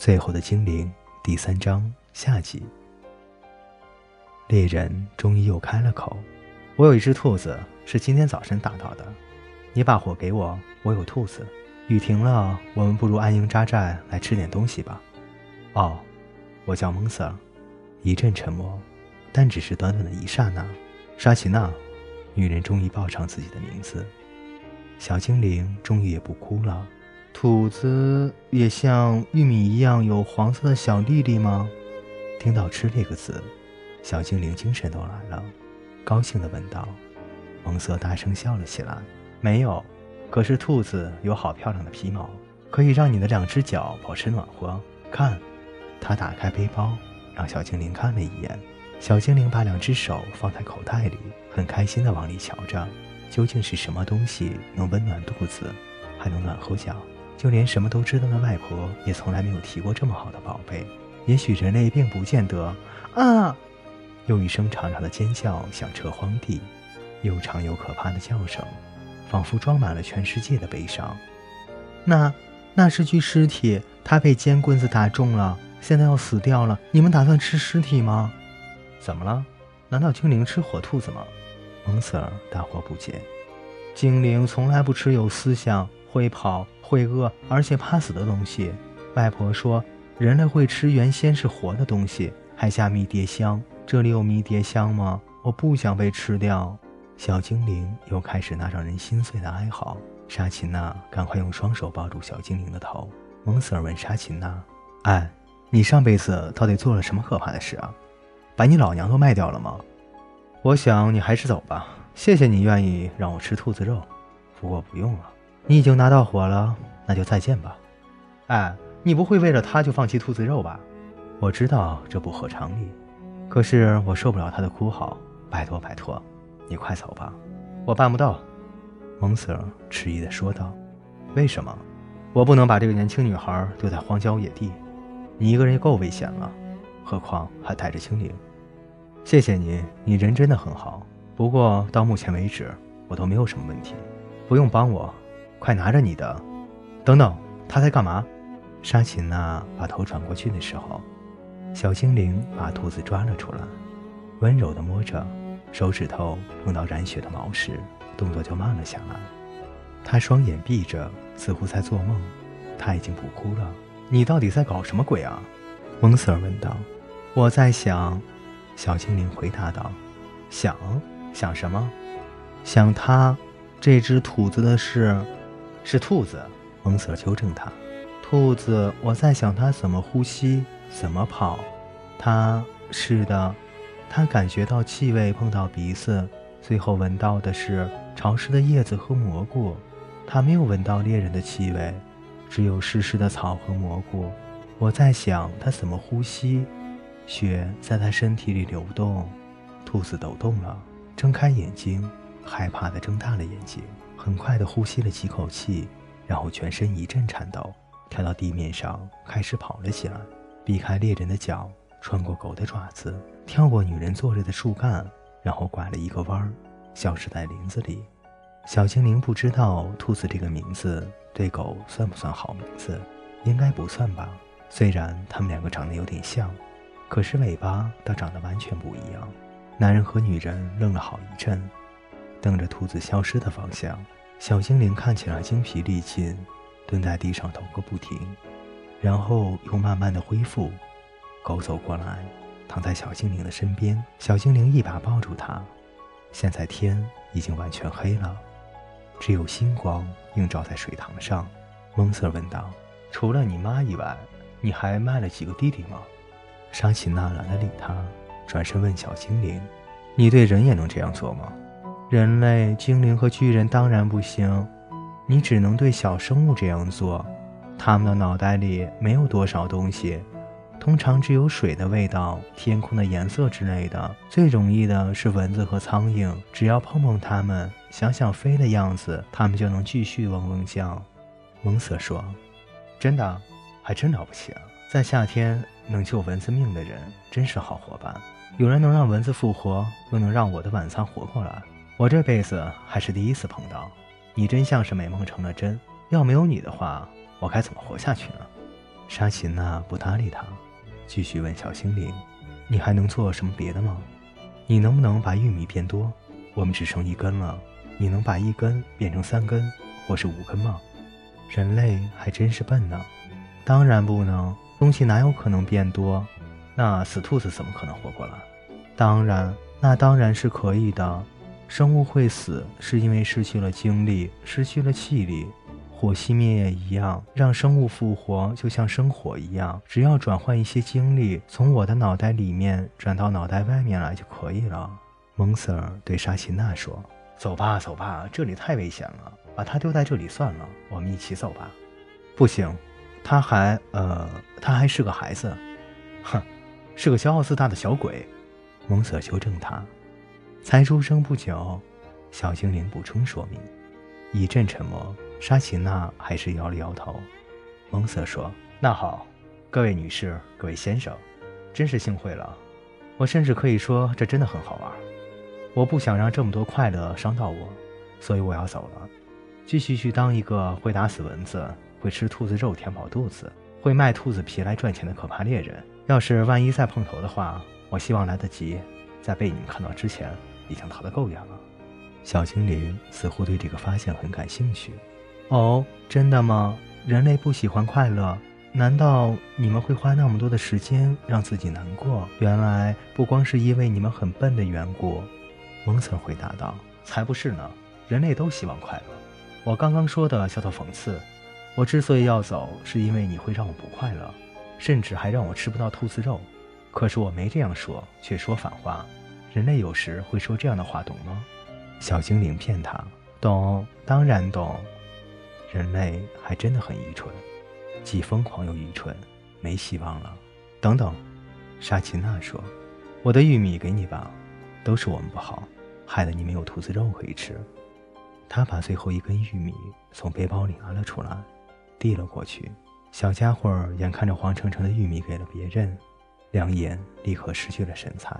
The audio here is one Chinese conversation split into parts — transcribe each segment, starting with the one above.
最后的精灵第三章下集。猎人终于又开了口：“我有一只兔子，是今天早晨打到的。你把火给我，我有兔子。雨停了，我们不如安营扎寨来吃点东西吧。”哦，我叫蒙瑟。一阵沉默，但只是短短的一刹那。沙琪娜，女人终于报上自己的名字。小精灵终于也不哭了。兔子也像玉米一样有黄色的小粒粒吗？听到“吃”这个字，小精灵精神都来了，高兴地问道。蒙瑟大声笑了起来：“没有，可是兔子有好漂亮的皮毛，可以让你的两只脚保持暖和。看。”他打开背包，让小精灵看了一眼。小精灵把两只手放在口袋里，很开心地往里瞧着。究竟是什么东西能温暖肚子，还能暖和脚？就连什么都知道的外婆也从来没有提过这么好的宝贝。也许人类并不见得啊！又一声长长的尖叫响彻荒地，又长又可怕的叫声，仿佛装满了全世界的悲伤。那，那是具尸体，他被尖棍子打中了。现在要死掉了，你们打算吃尸体吗？怎么了？难道精灵吃活兔子吗？蒙瑟尔大惑不解。精灵从来不吃有思想、会跑、会饿而且怕死的东西。外婆说，人类会吃原先是活的东西，还下迷迭香。这里有迷迭香吗？我不想被吃掉。小精灵又开始那让人心碎的哀嚎。沙琴娜赶快用双手抱住小精灵的头。蒙瑟尔问沙琴娜：“哎。”你上辈子到底做了什么可怕的事啊？把你老娘都卖掉了吗？我想你还是走吧。谢谢你愿意让我吃兔子肉，不过不用了。你已经拿到火了，那就再见吧。哎，你不会为了他就放弃兔子肉吧？我知道这不合常理，可是我受不了他的哭嚎。拜托拜托，你快走吧。我办不到。蒙 Sir 迟疑地说道。为什么？我不能把这个年轻女孩丢在荒郊野地。你一个人也够危险了，何况还带着精灵。谢谢你，你人真的很好。不过到目前为止，我都没有什么问题，不用帮我。快拿着你的。等等，他在干嘛？沙琴娜把头转过去的时候，小精灵把兔子抓了出来，温柔地摸着，手指头碰到染血的毛时，动作就慢了下来。他双眼闭着，似乎在做梦。他已经不哭了。你到底在搞什么鬼啊？蒙 Sir 问道。我在想，小精灵回答道。想想什么？想他这只兔子的事。是兔子。蒙瑟纠正他。兔子，我在想它怎么呼吸，怎么跑。它是的，它感觉到气味碰到鼻子，最后闻到的是潮湿的叶子和蘑菇。它没有闻到猎人的气味。只有湿湿的草和蘑菇。我在想它怎么呼吸，血在它身体里流动。兔子抖动了，睁开眼睛，害怕地睁大了眼睛，很快地呼吸了几口气，然后全身一阵颤抖，跳到地面上开始跑了起来，避开猎人的脚，穿过狗的爪子，跳过女人坐着的树干，然后拐了一个弯儿，消失在林子里。小精灵不知道兔子这个名字。对狗算不算好名字？应该不算吧。虽然他们两个长得有点像，可是尾巴倒长得完全不一样。男人和女人愣了好一阵，瞪着兔子消失的方向。小精灵看起来精疲力尽，蹲在地上抖个不停，然后又慢慢的恢复。狗走过来，躺在小精灵的身边。小精灵一把抱住它。现在天已经完全黑了。只有星光映照在水塘上，蒙瑟问道：“除了你妈以外，你还卖了几个弟弟吗？”沙琪娜懒得理他，转身问小精灵：“你对人也能这样做吗？”“人类、精灵和巨人当然不行，你只能对小生物这样做。他们的脑袋里没有多少东西。”通常只有水的味道、天空的颜色之类的。最容易的是蚊子和苍蝇，只要碰碰它们，想想飞的样子，它们就能继续嗡嗡叫。蒙瑟说：“真的，还真了不起！在夏天能救蚊子命的人真是好伙伴。有人能让蚊子复活，又能让我的晚餐活过来，我这辈子还是第一次碰到。你真像是美梦成了真。要没有你的话，我该怎么活下去呢？”沙琴娜不搭理他，继续问小精灵：“你还能做什么别的吗？你能不能把玉米变多？我们只剩一根了，你能把一根变成三根，或是五根吗？”人类还真是笨呢。当然不能，东西哪有可能变多？那死兔子怎么可能活过来？当然，那当然是可以的。生物会死，是因为失去了精力，失去了气力。火熄灭也一样，让生物复活就像生火一样，只要转换一些精力，从我的脑袋里面转到脑袋外面来就可以了。蒙 Sir 对沙琪娜说：“走吧，走吧，这里太危险了，把他丢在这里算了，我们一起走吧。”不行，他还……呃，他还是个孩子，哼，是个骄傲自大的小鬼。蒙 Sir 纠正他：“才出生不久。”小精灵补充说明。一阵沉默。沙琪娜还是摇了摇头。蒙瑟说：“那好，各位女士，各位先生，真是幸会了。我甚至可以说，这真的很好玩。我不想让这么多快乐伤到我，所以我要走了，继续去当一个会打死蚊子、会吃兔子肉填饱肚子、会卖兔子皮来赚钱的可怕猎人。要是万一再碰头的话，我希望来得及，在被你们看到之前，已经逃得够远了。”小精灵似乎对这个发现很感兴趣。哦，真的吗？人类不喜欢快乐，难道你们会花那么多的时间让自己难过？原来不光是因为你们很笨的缘故。蒙瑟回答道：“才不是呢，人类都希望快乐。我刚刚说的叫做讽刺。我之所以要走，是因为你会让我不快乐，甚至还让我吃不到兔子肉。可是我没这样说，却说反话。人类有时会说这样的话，懂吗？”小精灵骗他：“懂，当然懂。”人类还真的很愚蠢，既疯狂又愚蠢，没希望了。等等，沙琪娜说：“我的玉米给你吧，都是我们不好，害得你没有兔子肉可以吃。”他把最后一根玉米从背包里拿了出来，递了过去。小家伙眼看着黄澄澄的玉米给了别人，两眼立刻失去了神采，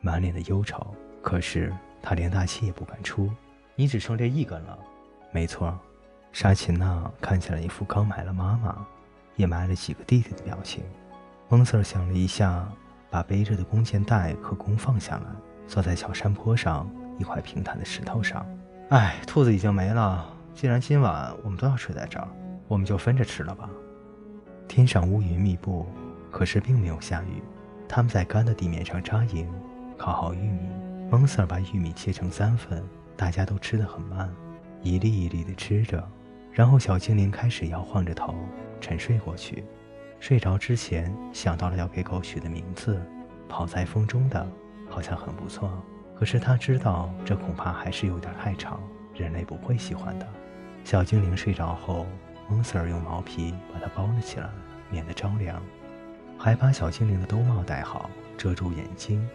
满脸的忧愁。可是他连大气也不敢出。你只剩这一根了，没错。沙琴娜看起来一副刚埋了妈妈，也埋了几个弟弟的表情。蒙 Sir 想了一下，把背着的弓箭袋和弓放下来，坐在小山坡上一块平坦的石头上。哎，兔子已经没了。既然今晚我们都要睡在这儿，我们就分着吃了吧。天上乌云密布，可是并没有下雨。他们在干的地面上扎营，烤好玉米。蒙 Sir 把玉米切成三份，大家都吃得很慢，一粒一粒地吃着。然后小精灵开始摇晃着头沉睡过去，睡着之前想到了要给狗取的名字，跑在风中的好像很不错。可是他知道这恐怕还是有点太长，人类不会喜欢的。小精灵睡着后，蒙 Sir 用毛皮把它包了起来，免得着凉，还把小精灵的兜帽戴好，遮住眼睛、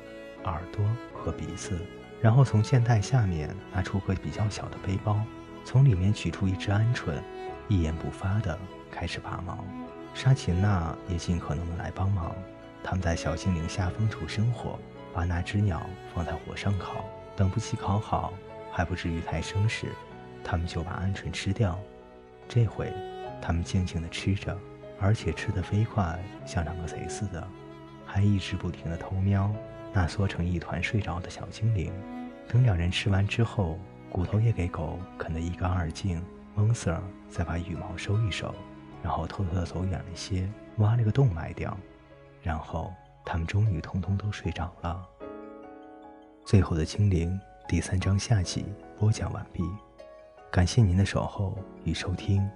耳朵和鼻子，然后从箭袋下面拿出个比较小的背包。从里面取出一只鹌鹑，一言不发地开始拔毛。沙琴娜也尽可能的来帮忙。他们在小精灵下风处生火，把那只鸟放在火上烤。等不及烤好，还不至于太生时，他们就把鹌鹑吃掉。这回，他们静静地吃着，而且吃得飞快，像两个贼似的，还一直不停地偷瞄那缩成一团睡着的小精灵。等两人吃完之后。骨头也给狗啃得一干二净，蒙 Sir 再把羽毛收一收，然后偷偷的走远了些，挖了个洞埋掉，然后他们终于通通都睡着了。最后的精灵第三章下集播讲完毕，感谢您的守候与收听。